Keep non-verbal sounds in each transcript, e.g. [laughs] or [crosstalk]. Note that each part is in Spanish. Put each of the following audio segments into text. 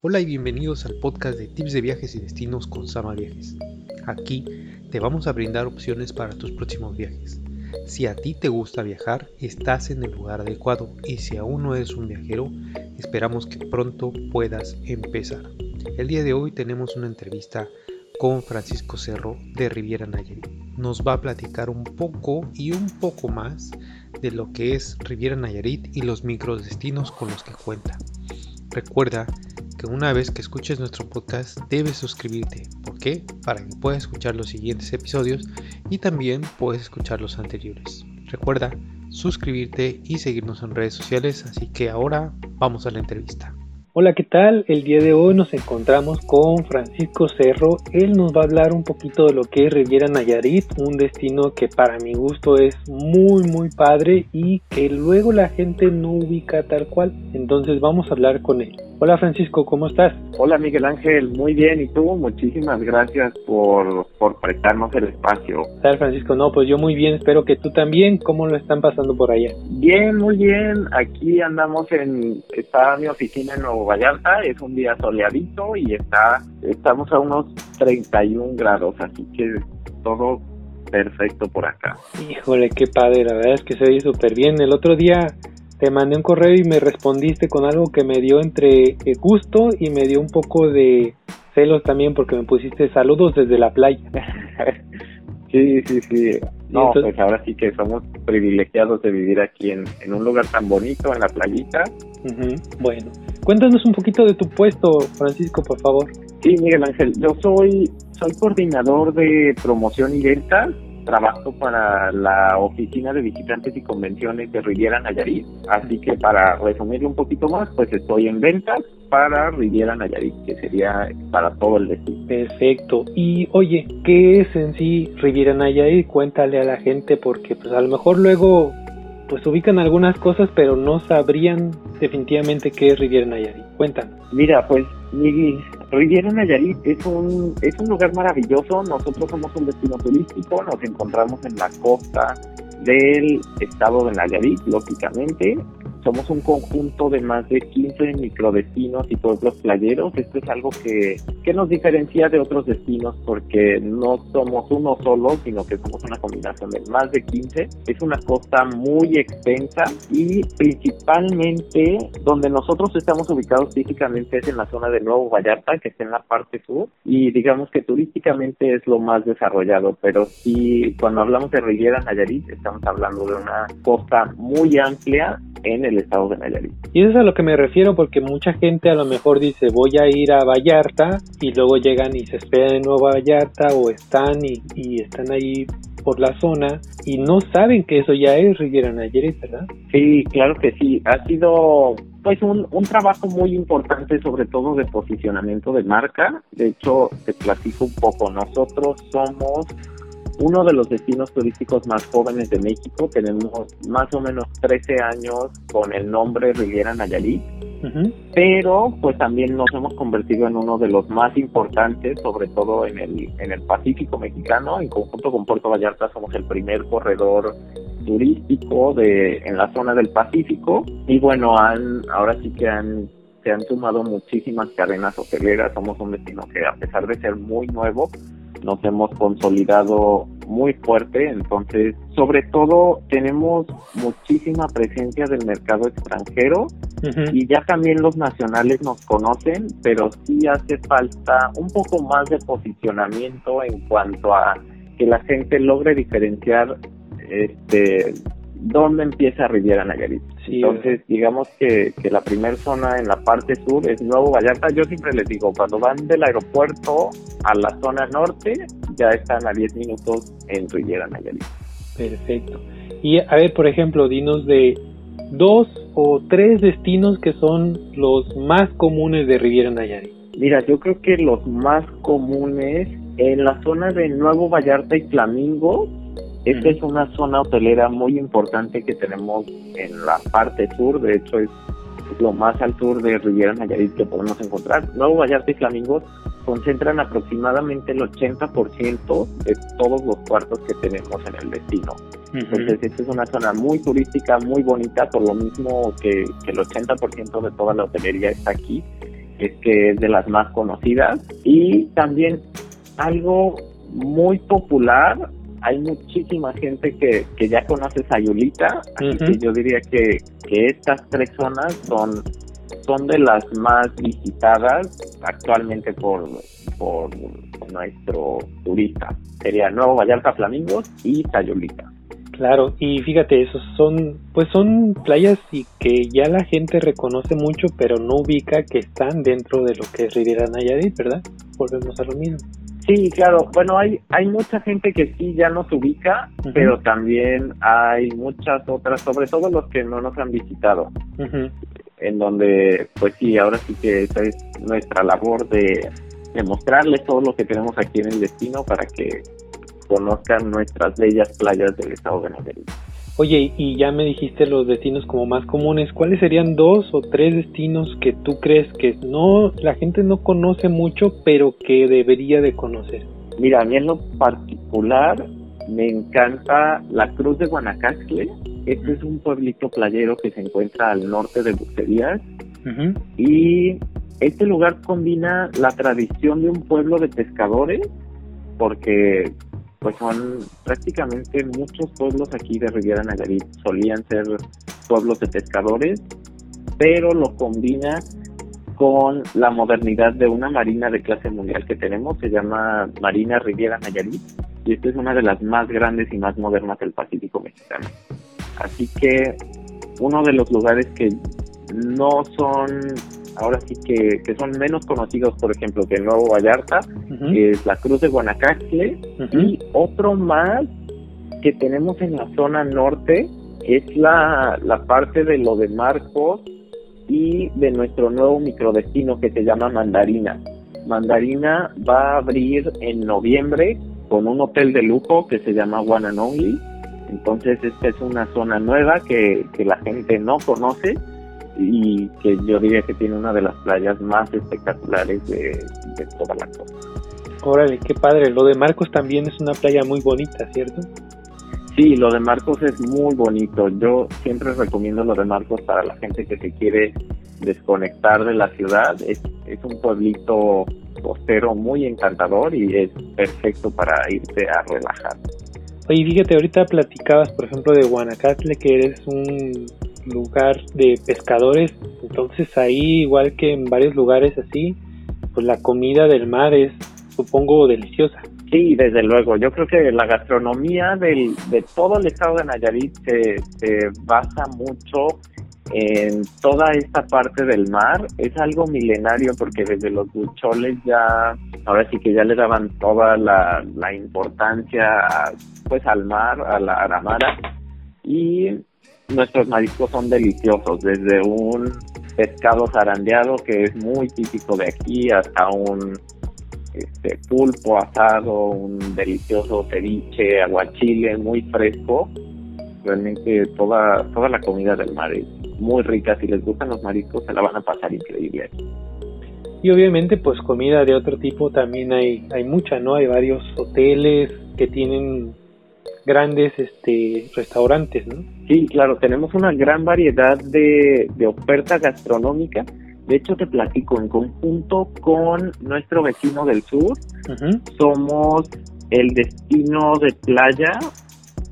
Hola y bienvenidos al podcast de tips de viajes y destinos con Sama Viajes. Aquí te vamos a brindar opciones para tus próximos viajes. Si a ti te gusta viajar, estás en el lugar adecuado y si aún no eres un viajero, esperamos que pronto puedas empezar. El día de hoy tenemos una entrevista con Francisco Cerro de Riviera Nayarit. Nos va a platicar un poco y un poco más de lo que es Riviera Nayarit y los microdestinos con los que cuenta. Recuerda que una vez que escuches nuestro podcast debes suscribirte. ¿Por qué? Para que puedas escuchar los siguientes episodios y también puedes escuchar los anteriores. Recuerda suscribirte y seguirnos en redes sociales, así que ahora vamos a la entrevista. Hola, ¿qué tal? El día de hoy nos encontramos con Francisco Cerro. Él nos va a hablar un poquito de lo que es Riviera Nayarit, un destino que para mi gusto es muy muy padre y que luego la gente no ubica tal cual. Entonces vamos a hablar con él. Hola Francisco, ¿cómo estás? Hola Miguel Ángel, muy bien. ¿Y tú? Muchísimas gracias por, por prestarnos el espacio. Tal Francisco, no, pues yo muy bien, espero que tú también. ¿Cómo lo están pasando por allá? Bien, muy bien. Aquí andamos en, está mi oficina en Nuevo Vallarta, es un día soleadito y está, estamos a unos 31 grados, así que todo perfecto por acá. Híjole, qué padre, la verdad es que se ve súper bien. El otro día te mandé un correo y me respondiste con algo que me dio entre gusto y me dio un poco de celos también porque me pusiste saludos desde la playa. [laughs] sí, sí, sí. No, pues ahora sí que somos privilegiados de vivir aquí en, un lugar tan bonito, en la playita. Bueno, cuéntanos un poquito de tu puesto, Francisco, por favor. Sí, Miguel Ángel, yo soy, soy coordinador de promoción y ventas trabajo para la Oficina de Visitantes y Convenciones de Riviera Nayarit. Así que para resumir un poquito más, pues estoy en ventas para Riviera Nayarit, que sería para todo el destino. Perfecto. Y oye, ¿qué es en sí Riviera Nayarit? Cuéntale a la gente porque pues a lo mejor luego pues ubican algunas cosas, pero no sabrían definitivamente qué es Riviera Nayarit. Cuéntanos. Mira, pues Riviera Nayarit es un, es un lugar maravilloso. Nosotros somos un destino turístico, nos encontramos en la costa del estado de Nayarit, lógicamente, somos un conjunto de más de 15 microdestinos y pueblos playeros. Esto es algo que, que nos diferencia de otros destinos porque no somos uno solo, sino que somos una combinación de más de 15. Es una costa muy extensa y principalmente donde nosotros estamos ubicados físicamente es en la zona de Nuevo Vallarta, que está en la parte sur, y digamos que turísticamente es lo más desarrollado, pero sí, cuando hablamos de Riviera Nayarit, estamos hablando de una costa muy amplia en el estado de Nayarit. Y eso es a lo que me refiero porque mucha gente a lo mejor dice voy a ir a Vallarta y luego llegan y se esperan en Nueva Vallarta o están y, y están ahí por la zona y no saben que eso ya es Riviera Nayarit, ¿verdad? Sí, claro que sí. Ha sido pues un, un trabajo muy importante sobre todo de posicionamiento de marca. De hecho, te platico un poco. Nosotros somos uno de los destinos turísticos más jóvenes de México. Tenemos más o menos 13 años con el nombre Riviera Nayarit. Pero pues también nos hemos convertido en uno de los más importantes, sobre todo en el, en el Pacífico mexicano. En conjunto con Puerto Vallarta somos el primer corredor turístico de en la zona del Pacífico. Y bueno, han, ahora sí que han se han sumado muchísimas cadenas hoteleras. Somos un destino que a pesar de ser muy nuevo, nos hemos consolidado muy fuerte, entonces sobre todo tenemos muchísima presencia del mercado extranjero y ya también los nacionales nos conocen, pero sí hace falta un poco más de posicionamiento en cuanto a que la gente logre diferenciar este dónde empieza Riviera Nayarit. Entonces, digamos que, que la primera zona en la parte sur es Nuevo Vallarta. Yo siempre les digo, cuando van del aeropuerto a la zona norte, ya están a 10 minutos en Riviera Nayarit. Perfecto. Y a ver, por ejemplo, dinos de dos o tres destinos que son los más comunes de Riviera Nayarit. Mira, yo creo que los más comunes en la zona de Nuevo Vallarta y Flamingo esta es una zona hotelera muy importante que tenemos en la parte sur, de hecho es lo más al sur de Riviera Nayarit que podemos encontrar. Nuevo Vallarta y Flamingos concentran aproximadamente el 80% de todos los cuartos que tenemos en el destino. Entonces, esta es una zona muy turística, muy bonita, por lo mismo que, que el 80% de toda la hotelería está aquí. es que es de las más conocidas y también algo muy popular hay muchísima gente que, que ya conoce Sayulita, así que yo diría que, que estas tres zonas son, son de las más visitadas actualmente por, por nuestro turista. Sería Nuevo Vallarta Flamingos y Sayulita. Claro, y fíjate, esos son, pues son playas y que ya la gente reconoce mucho, pero no ubica que están dentro de lo que es Riviera Nayarit, ¿verdad? Volvemos a lo mismo. Sí, claro. Bueno, hay hay mucha gente que sí ya nos ubica, pero también hay muchas otras, sobre todo los que no nos han visitado, en donde, pues sí, ahora sí que esa es nuestra labor de, de mostrarles todo lo que tenemos aquí en el destino para que conozcan nuestras bellas playas del estado de Nayarit. Oye, y ya me dijiste los destinos como más comunes. ¿Cuáles serían dos o tres destinos que tú crees que no la gente no conoce mucho, pero que debería de conocer? Mira, a mí en lo particular me encanta la Cruz de Guanacaste. Este es un pueblito playero que se encuentra al norte de Bucerías. Y este lugar combina la tradición de un pueblo de pescadores, porque pues son prácticamente muchos pueblos aquí de Riviera Nayarit solían ser pueblos de pescadores, pero lo combina con la modernidad de una marina de clase mundial que tenemos, se llama Marina Riviera Nayarit, y esta es una de las más grandes y más modernas del Pacífico mexicano. Así que uno de los lugares que no son ahora sí que, que son menos conocidos, por ejemplo, que Nuevo Vallarta, que es la Cruz de Guanacaste, y otro más que tenemos en la zona norte es la, la parte de lo de Marcos y de nuestro nuevo microdestino que se llama Mandarina. Mandarina va a abrir en noviembre con un hotel de lujo que se llama One Entonces esta es una zona nueva que, que la gente no conoce y que yo diría que tiene una de las playas más espectaculares de, toda la costa. Órale, qué padre. Lo de Marcos también es una playa muy bonita, ¿cierto? Sí, lo de Marcos es muy bonito. Yo siempre recomiendo lo de Marcos para la gente que se quiere desconectar de la ciudad. Es, es un pueblito costero muy encantador y es perfecto para irse a relajar. Oye, fíjate, ahorita platicabas, por ejemplo, de Guanacaste, que eres un lugar de pescadores, entonces ahí igual que en varios lugares así, pues la comida del mar es supongo deliciosa. Sí, desde luego. Yo creo que la gastronomía del, de todo el estado de Nayarit se, se basa mucho en toda esta parte del mar. Es algo milenario porque desde los bucholes ya, ahora sí que ya le daban toda la, la importancia pues al mar, a la aramara. Y nuestros mariscos son deliciosos, desde un pescado zarandeado que es muy típico de aquí hasta un este, pulpo asado, un delicioso ceviche, aguachile muy fresco. Realmente toda, toda la comida del mar es muy rica. Si les gustan los mariscos, se la van a pasar increíble. Y obviamente, pues comida de otro tipo también hay, hay mucha, ¿no? Hay varios hoteles que tienen grandes este, restaurantes, ¿no? Sí, claro, tenemos una gran variedad de, de oferta gastronómica. De hecho, te platico, en conjunto con nuestro vecino del sur, somos el destino de playa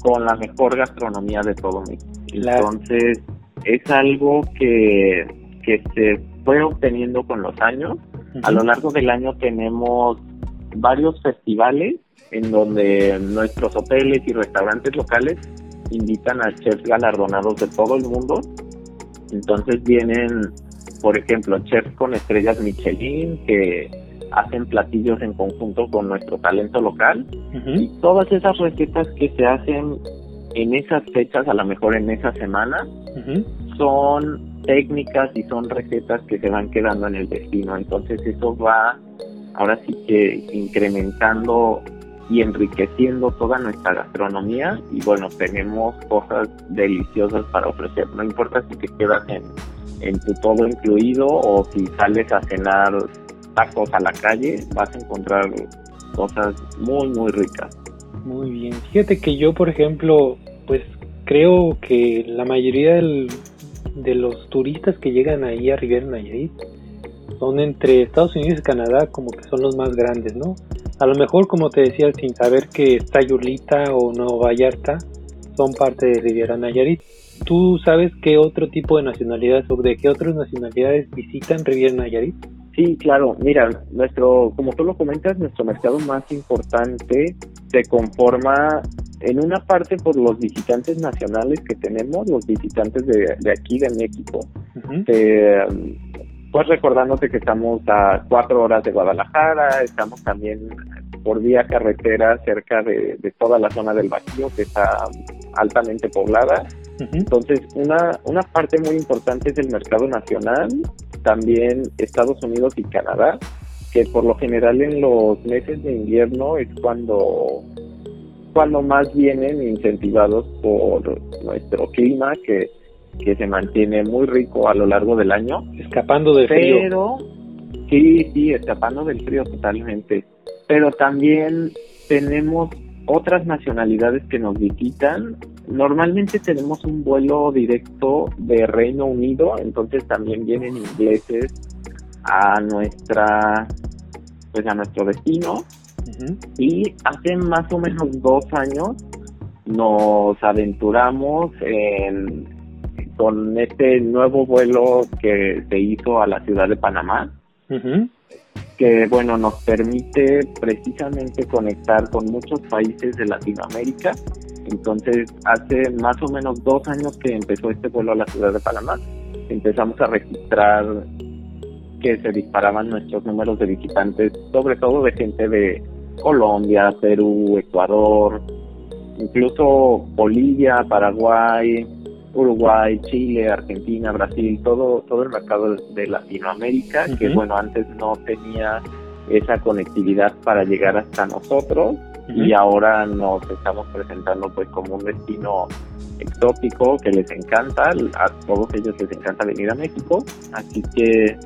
con la mejor gastronomía de todo México. Entonces, es algo que, que se fue obteniendo con los años. A lo largo del año tenemos varios festivales en donde nuestros hoteles y restaurantes locales invitan a chefs galardonados de todo el mundo. Entonces vienen, por ejemplo, chefs con estrellas Michelin que hacen platillos en conjunto con nuestro talento local y todas esas recetas que se hacen en esas fechas, a lo mejor en esa semana, son técnicas y son recetas que se van quedando en el destino. Entonces eso va ahora sí que incrementando y enriqueciendo toda nuestra gastronomía y bueno, tenemos cosas deliciosas para ofrecer, no importa si te quedas en, en tu todo incluido o si sales a cenar tacos a la calle, vas a encontrar cosas muy muy ricas. Muy bien, fíjate que yo por ejemplo, pues creo que la mayoría de los turistas que llegan ahí a Riviera Nayarit son entre Estados Unidos y Canadá como que son los más grandes, ¿no? A lo mejor, como te decía, sin saber que está Yulita o Nueva Vallarta son parte de Riviera Nayarit. ¿Tú sabes qué otro tipo de nacionalidades o de qué otras nacionalidades visitan Riviera Nayarit? Sí, claro. Mira, nuestro, como tú lo comentas, nuestro mercado más importante se conforma en una parte por los visitantes nacionales que tenemos, los visitantes de, de aquí de México. Pues recordándote que estamos a cuatro horas de Guadalajara, estamos también por vía carretera cerca de, de toda la zona del Bajío que está altamente poblada. Entonces, una, una parte muy importante es el mercado nacional, también Estados Unidos y Canadá, que por lo general en los meses de invierno es cuando cuando más vienen incentivados por nuestro clima que, que se mantiene muy rico a lo largo del año. Escapando del frío. Pero, sí, sí, escapando del frío totalmente. Pero también tenemos otras nacionalidades que nos visitan. Normalmente tenemos un vuelo directo de Reino Unido, entonces también vienen ingleses a nuestra pues a nuestro destino y hace más o menos dos años nos aventuramos con este nuevo vuelo que se hizo a la ciudad de Panamá, que bueno, nos permite precisamente conectar con muchos países de Latinoamérica. Entonces, hace más o menos dos años que empezó este vuelo a la ciudad de Panamá, empezamos a registrar que se disparaban nuestros números de visitantes, sobre todo de gente de Colombia, Perú, Ecuador, incluso Bolivia, Paraguay, Uruguay, Chile, Argentina, Brasil, todo todo el mercado de Latinoamérica que bueno antes no tenía esa conectividad para llegar hasta nosotros y ahora nos estamos presentando pues como un destino exótico que les encanta, a todos ellos les encanta venir a México, así que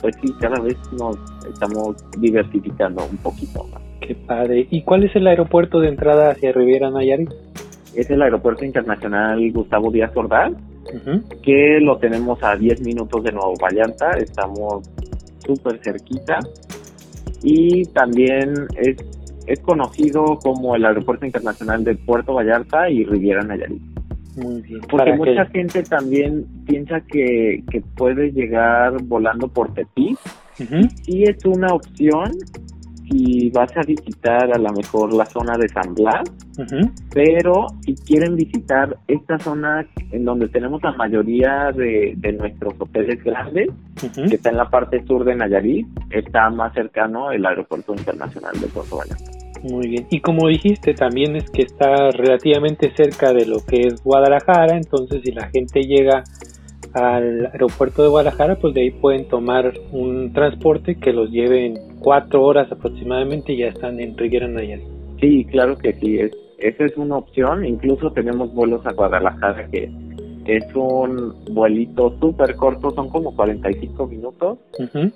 pues sí, cada vez nos estamos diversificando un poquito más. Qué padre. ¿Y cuál es el aeropuerto de entrada hacia Riviera Nayarit? Es el Aeropuerto Internacional Gustavo Díaz Ordaz, que lo tenemos a 10 minutos de Nuevo Vallarta, estamos súper cerquita. Y también es, es conocido como el Aeropuerto Internacional de Puerto Vallarta y Riviera Nayarit. Muy bien. Porque mucha gente también piensa que, que puede llegar volando por Tepic. Sí es una opción, si vas a visitar a lo mejor la zona de San Blas, pero si quieren visitar esta zona en donde tenemos la mayoría de, nuestros hoteles grandes, que está en la parte sur de Nayarit, está más cercano el aeropuerto internacional de Puerto Vallarta. Muy bien. Y como dijiste, también es que está relativamente cerca de lo que es Guadalajara, entonces si la gente llega al aeropuerto de Guadalajara, pues de ahí pueden tomar un transporte que los lleve en cuatro horas aproximadamente y ya están en Riviera Nayarit. Sí, claro que sí, es, esa es una opción. Incluso tenemos vuelos a Guadalajara que es un vuelito súper corto, son como 45 minutos,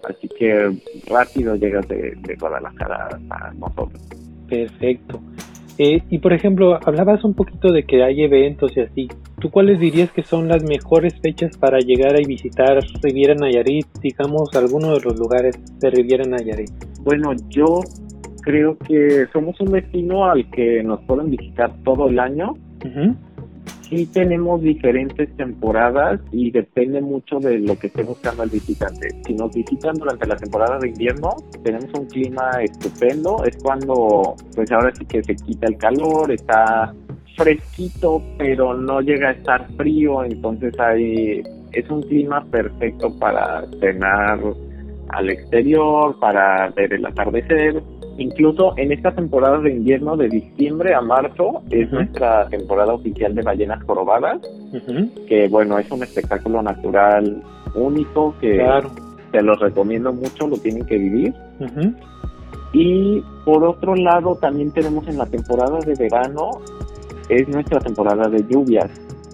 así que rápido llegas de, de Guadalajara a nosotros. Perfecto. Eh, y por ejemplo, hablabas un poquito de que hay eventos y así. ¿Tú cuáles dirías que son las mejores fechas para llegar a visitar Riviera Nayarit, digamos, alguno de los lugares de Riviera Nayarit? Bueno, yo creo que somos un destino al que nos pueden visitar todo el año sí tenemos diferentes temporadas y depende mucho de lo que esté buscando el visitante. Si nos visitan durante la temporada de invierno, tenemos un clima estupendo. Es cuando, pues ahora sí que se quita el calor, está fresquito, pero no llega a estar frío. Entonces hay, es un clima perfecto para cenar al exterior, para ver el atardecer. Incluso en esta temporada de invierno, de diciembre a marzo, es nuestra temporada oficial de ballenas jorobadas, que bueno, es un espectáculo natural único que te los recomiendo mucho, lo tienen que vivir. Y por otro lado, también tenemos en la temporada de verano, es nuestra temporada de lluvias.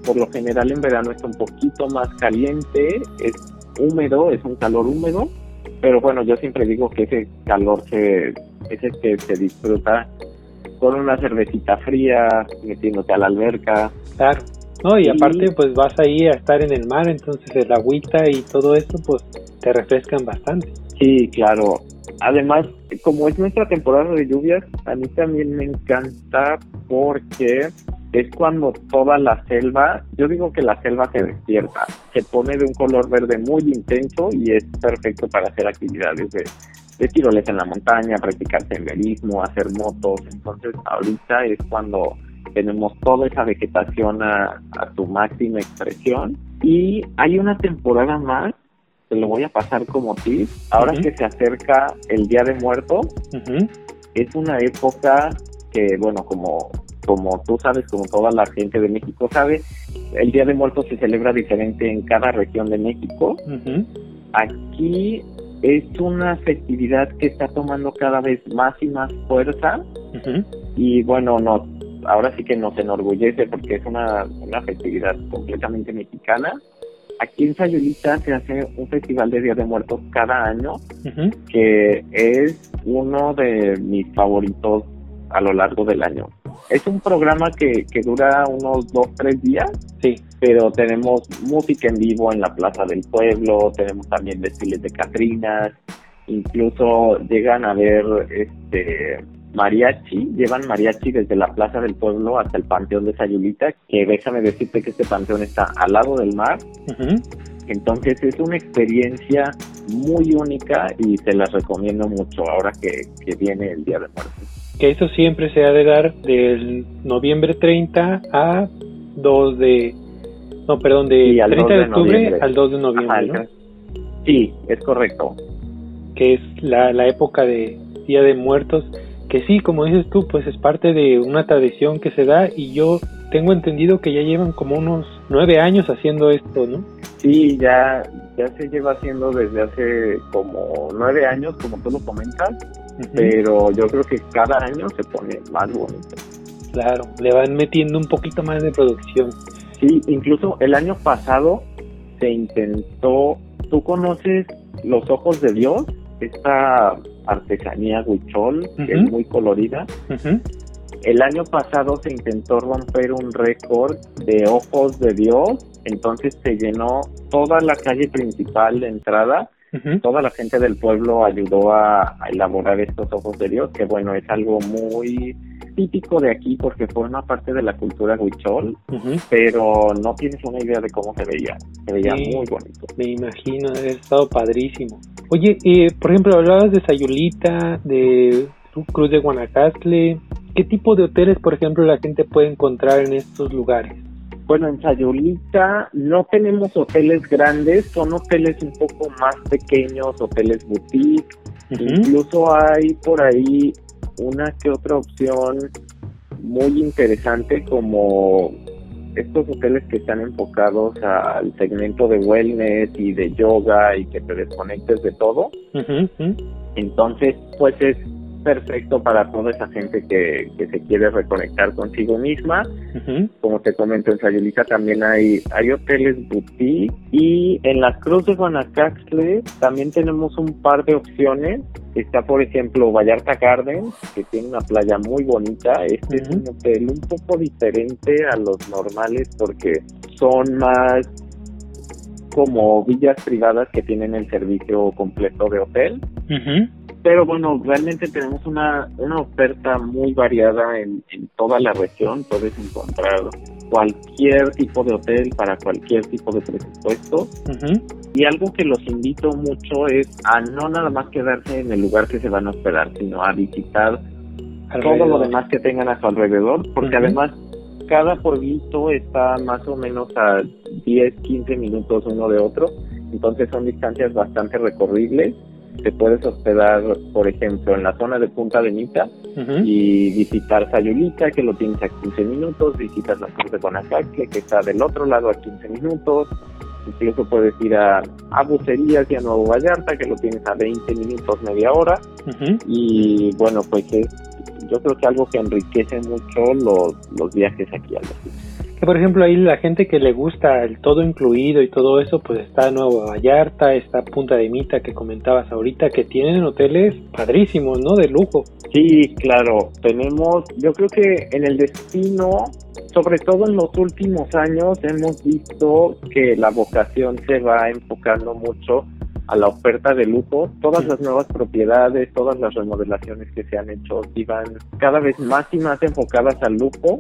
Por lo general en verano está un poquito más caliente, es húmedo, es un calor húmedo, pero bueno, yo siempre digo que ese calor se es el que se disfruta con una cervecita fría, metiéndote a la alberca. Claro. No, y, aparte pues vas ahí a estar en el mar, entonces el agüita y todo eso pues te refrescan bastante. Sí, claro. Además, como es nuestra temporada de lluvias, a mí también me encanta porque es cuando toda la selva, yo digo que la selva se despierta, se pone de un color verde muy intenso y es perfecto para hacer actividades de, de tiroles en la montaña, practicar senderismo, hacer motos. Entonces, ahorita es cuando tenemos toda esa vegetación a, a su máxima expresión. Y hay una temporada más, te lo voy a pasar como tip, ahora que se acerca el Día de Muertos, es una época que, bueno, como, como tú sabes, como toda la gente de México sabe, el Día de Muertos se celebra diferente en cada región de México. Aquí es una festividad que está tomando cada vez más y más fuerza y bueno, nos ahora sí que nos enorgullece porque es una, una festividad completamente mexicana. Aquí en Sayulita se hace un festival de Día de Muertos cada año, que es uno de mis favoritos a lo largo del año. Es un programa que, que dura unos dos, tres días, sí. pero tenemos música en vivo en la Plaza del Pueblo, tenemos también desfiles de Catrinas, incluso llegan a ver este mariachi, llevan mariachi desde la Plaza del Pueblo hasta el Panteón de Sayulita, que déjame decirte que este panteón está al lado del mar. Entonces es una experiencia muy única y se las recomiendo mucho ahora que, que viene el Día de Muertos. Que eso siempre se ha de dar del noviembre 30 a 2 de... No, perdón, de 30 de, octubre al 2 de noviembre. Sí, es correcto. Que es la, la época de Día de Muertos que sí, como dices tú, pues es parte de una tradición que se da y yo tengo entendido que ya llevan como unos nueve años haciendo esto, ¿no? Sí, ya, ya se lleva haciendo desde hace como nueve años, como tú lo comentas, pero yo creo que cada año se pone más bonito. Claro, le van metiendo un poquito más de producción. Sí, incluso el año pasado se intentó, ¿tú conoces Los Ojos de Dios? Esta artesanía huichol, que es muy colorida. El año pasado se intentó romper un récord de ojos de Dios, entonces se llenó toda la calle principal de entrada. Toda la gente del pueblo ayudó a, elaborar estos ojos de Dios, que bueno, es algo muy típico de aquí porque forma parte de la cultura huichol, pero no tienes una idea de cómo se veía. Se veía muy bonito. Me imagino, ha estado padrísimo. Oye, eh, por ejemplo, hablabas de Sayulita, de Cruz de Guanacaste. ¿Qué tipo de hoteles, por ejemplo, la gente puede encontrar en estos lugares? Bueno, en Sayulita no tenemos hoteles grandes, son hoteles un poco más pequeños, hoteles boutique. Incluso hay por ahí una que otra opción muy interesante como estos hoteles que están enfocados al segmento de wellness y de yoga y que te desconectes de todo. Entonces, pues es perfecto para toda esa gente que, que se quiere reconectar consigo misma. Como te comento, en Sayulita también hay, hay hoteles boutique y en la Cruz de Guanacaste también tenemos un par de opciones. Está, por ejemplo, Vallarta Gardens, que tiene una playa muy bonita. Este es un hotel un poco diferente a los normales porque son más como villas privadas que tienen el servicio completo de hotel. Pero bueno, realmente tenemos una, una oferta muy variada en, en toda la región. Puedes encontrar cualquier tipo de hotel para cualquier tipo de presupuesto. Y algo que los invito mucho es a no nada más quedarse en el lugar que se van a hospedar, sino a visitar todo lo demás que tengan a su alrededor, porque además cada pueblito está más o menos a 10, 15 minutos uno de otro, entonces son distancias bastante recorribles te puedes hospedar, por ejemplo, en la zona de Punta de Nita y visitar Sayulita, que lo tienes a 15 minutos, visitas la Cruz de Guanacaste, que está del otro lado a 15 minutos, incluso puedes ir a, a Bucerías y a Nuevo Vallarta, que lo tienes a 20 minutos, media hora, y bueno, pues es, yo creo que algo que enriquece mucho los, los viajes aquí al destino que por ejemplo ahí la gente que le gusta el todo incluido y todo eso, pues está Nuevo Vallarta, está Punta de Mita que comentabas ahorita, que tienen hoteles padrísimos, ¿no? De lujo. Sí, claro, tenemos, yo creo que en el destino, sobre todo en los últimos años, hemos visto que la vocación se va enfocando mucho a la oferta de lujo. Todas las nuevas propiedades, todas las remodelaciones que se han hecho iban cada vez más y más enfocadas al lujo,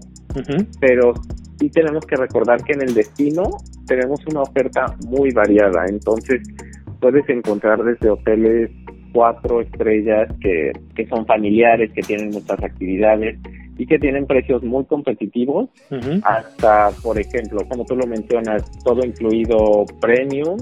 pero sí tenemos que recordar que en el destino tenemos una oferta muy variada, entonces puedes encontrar desde hoteles cuatro estrellas que, que son familiares, que tienen muchas actividades y que tienen precios muy competitivos, hasta, por ejemplo, como tú lo mencionas, todo incluido premium,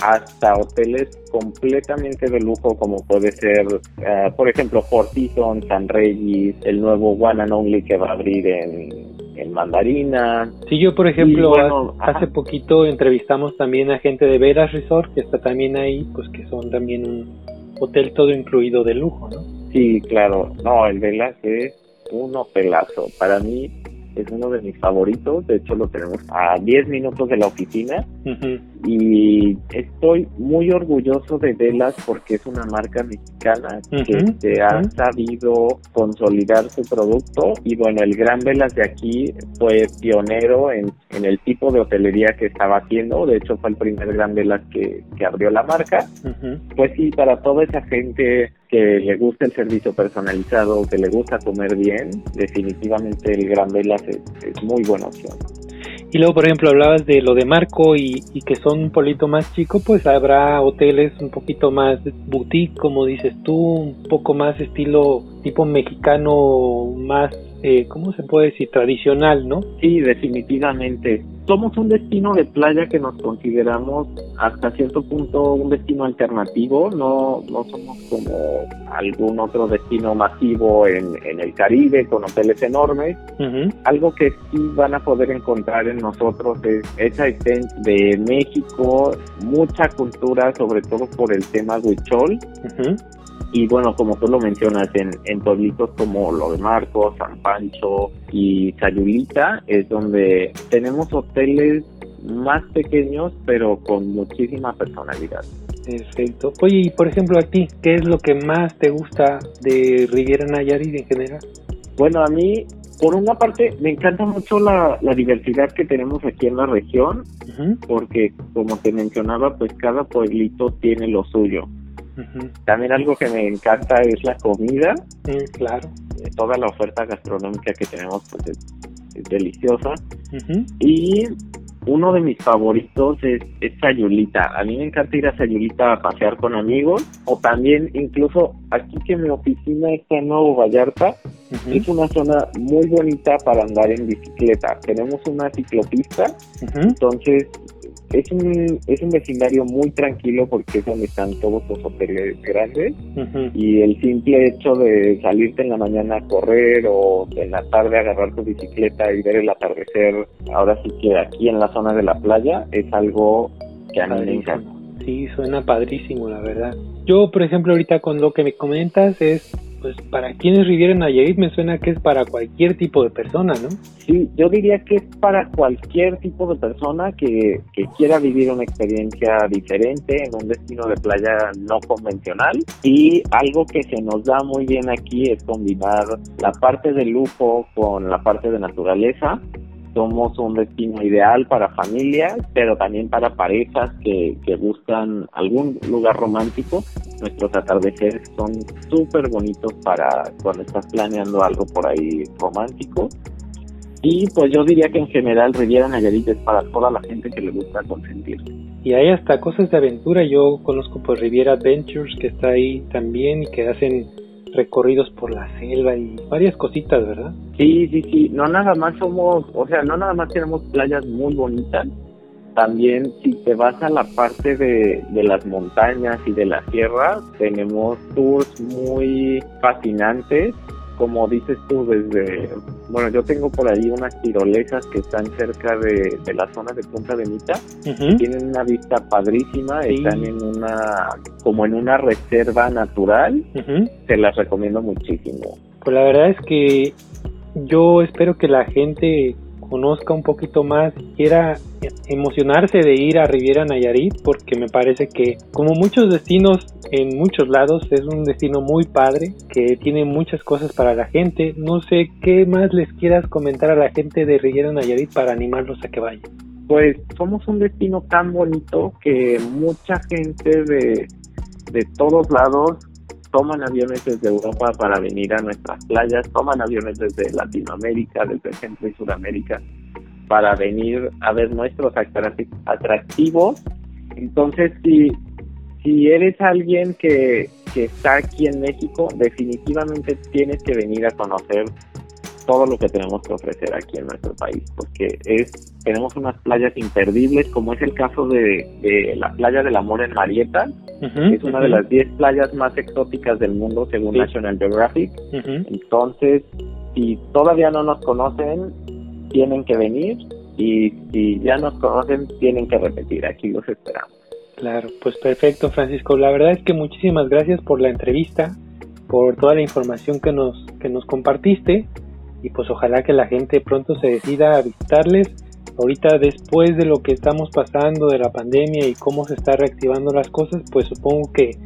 hasta hoteles completamente de lujo como puede ser, eh, por ejemplo, Four Seasons, San Regis, el nuevo One and Only que va a abrir en, en Mandarina. Sí, yo por ejemplo hace poquito entrevistamos también a gente de Veras Resort que está también ahí, pues que son también un hotel todo incluido de lujo, ¿no? Sí, claro. No, el Velas es un hotelazo. Para mí es uno de mis favoritos. De hecho, lo tenemos a 10 minutos de la oficina. Y estoy muy orgulloso de Velas porque es una marca mexicana que se ha sabido consolidar su producto. Y bueno, el Gran Velas de aquí fue pionero en, en el tipo de hotelería que estaba haciendo. De hecho, fue el primer Gran Velas que, que abrió la marca. Pues sí, para toda esa gente que le gusta el servicio personalizado, que le gusta comer bien, definitivamente el Gran Velas es, muy buena opción. Y luego, por ejemplo, hablabas de lo de Marco y, y, que son un polito más chico, pues habrá hoteles un poquito más boutique, como dices tú, un poco más estilo tipo mexicano, más eh, ¿cómo se puede decir? Tradicional, ¿no? Sí, definitivamente. Somos un destino de playa que nos consideramos hasta cierto punto un destino alternativo, no, no somos como algún otro destino masivo en, en el Caribe con hoteles enormes. Algo que sí van a poder encontrar en nosotros es esa esencia de México, mucha cultura, sobre todo por el tema huichol. Y bueno, como tú lo mencionas, en, en pueblitos como lo de Marcos, San Pancho y Sayulita es donde tenemos hoteles más pequeños pero con muchísima personalidad. Perfecto. Oye, y por ejemplo a ti, ¿qué es lo que más te gusta de Riviera Nayarit en general? Bueno, a mí, por una parte, me encanta mucho la, la diversidad que tenemos aquí en la región, porque como te mencionaba, pues cada pueblito tiene lo suyo. También algo que me encanta es la comida. claro. Eh, toda la oferta gastronómica que tenemos pues es, deliciosa. Y uno de mis favoritos es, es, Sayulita. A mí me encanta ir a Sayulita a pasear con amigos o también incluso aquí que mi oficina está en Nuevo Vallarta, es una zona muy bonita para andar en bicicleta. Tenemos una ciclopista, entonces es un, es un vecindario muy tranquilo porque es donde están todos los hoteles grandes y el simple hecho de salirte en la mañana a correr o en la tarde agarrar tu bicicleta y ver el atardecer, ahora sí que aquí en la zona de la playa es algo que a mí me encanta. Sí, suena padrísimo, la verdad. Yo, por ejemplo, ahorita con lo que me comentas es pues para quienes Riviera Nayarit me suena que es para cualquier tipo de persona, ¿no? Sí, yo diría que es para cualquier tipo de persona que, que quiera vivir una experiencia diferente en un destino de playa no convencional. Y algo que se nos da muy bien aquí es combinar la parte de lujo con la parte de naturaleza somos un destino ideal para familias, pero también para parejas que, que buscan algún lugar romántico. Nuestros atardeceres son súper bonitos para cuando estás planeando algo por ahí romántico. Y pues yo diría que en general Riviera Nayarit es para toda la gente que le gusta consentir. Y hay hasta cosas de aventura. Yo conozco pues Riviera Adventures que está ahí también y que hacen recorridos por la selva y varias cositas, ¿verdad? Sí, sí, sí. No nada más somos, o sea, no nada más tenemos playas muy bonitas. También si te vas a la parte de, de las montañas y de la sierra, tenemos tours muy fascinantes como dices tú, desde, bueno, yo tengo por ahí unas tirolesas que están cerca de, la zona de Punta de Mita, tienen una vista padrísima, están en una, como en una reserva natural, te las recomiendo muchísimo. Pues la verdad es que yo espero que la gente conozca un poquito más quiera emocionarse de ir a Riviera Nayarit porque me parece que como muchos destinos en muchos lados es un destino muy padre que tiene muchas cosas para la gente. No sé qué más les quieras comentar a la gente de Riviera Nayarit para animarlos a que vayan. Pues somos un destino tan bonito que mucha gente de, de todos lados toman aviones desde Europa para venir a nuestras playas, toman aviones desde Latinoamérica, desde Centro y Sudamérica para venir a ver nuestros atractivos. Entonces, si, si eres alguien que, que está aquí en México, definitivamente tienes que venir a conocer todo lo que tenemos que ofrecer aquí en nuestro país, porque es tenemos unas playas imperdibles, como es el caso de, la playa del amor en Marieta, es una de las 10 playas más exóticas del mundo según National Geographic. Entonces, si todavía no nos conocen, tienen que venir y si ya nos conocen, tienen que repetir, aquí los esperamos. Claro, pues perfecto, Francisco. La verdad es que muchísimas gracias por la entrevista, por toda la información que nos, que nos compartiste y pues ojalá que la gente pronto se decida a visitarles. Ahorita después de lo que estamos pasando de la pandemia y cómo se está reactivando las cosas, pues supongo que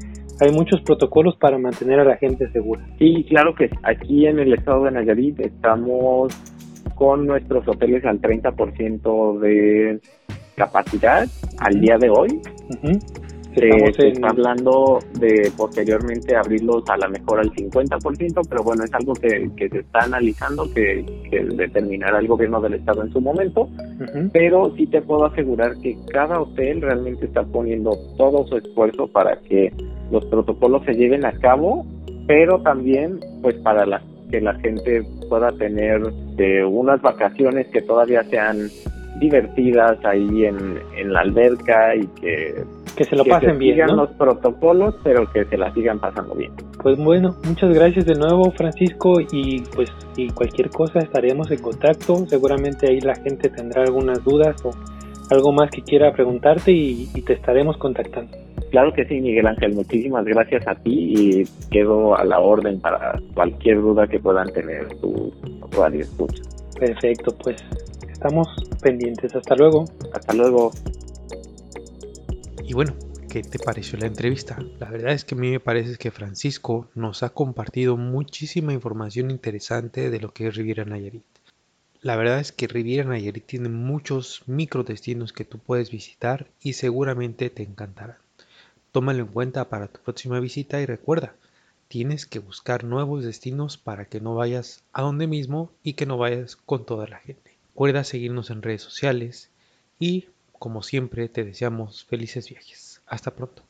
hay muchos protocolos para mantener a la gente segura. Sí, claro que aquí en el estado de Nayarit estamos con nuestros hoteles al 30% de capacidad al día de hoy. Se, está. hablando de posteriormente abrirlos a lo mejor al 50%, pero bueno, es algo que, se está analizando, que, determinará el gobierno del estado en su momento, pero sí te puedo asegurar que cada hotel realmente está poniendo todo su esfuerzo para que los protocolos se lleven a cabo, pero también pues para la, que la gente pueda tener de unas vacaciones que todavía sean divertidas ahí en, en la alberca y que que se lo pasen bien. Sigan los protocolos, pero que se la sigan pasando bien. Pues bueno, muchas gracias de nuevo, Francisco, y pues si cualquier cosa estaremos en contacto. Seguramente ahí la gente tendrá algunas dudas o algo más que quiera preguntarte y, te estaremos contactando. Claro que sí, Miguel Ángel. Muchísimas gracias a ti y quedo a la orden para cualquier duda que puedan tener tus radio escucha. Perfecto, pues estamos pendientes. Hasta luego. Hasta luego. Y bueno, ¿qué te pareció la entrevista? La verdad es que a mí me parece que Francisco nos ha compartido muchísima información interesante de lo que es Riviera Nayarit. La verdad es que Riviera Nayarit tiene muchos microdestinos que tú puedes visitar y seguramente te encantarán. Tómalo en cuenta para tu próxima visita y recuerda, tienes que buscar nuevos destinos para que no vayas a donde mismo y que no vayas con toda la gente. Recuerda seguirnos en redes sociales y como siempre, te deseamos felices viajes. Hasta pronto.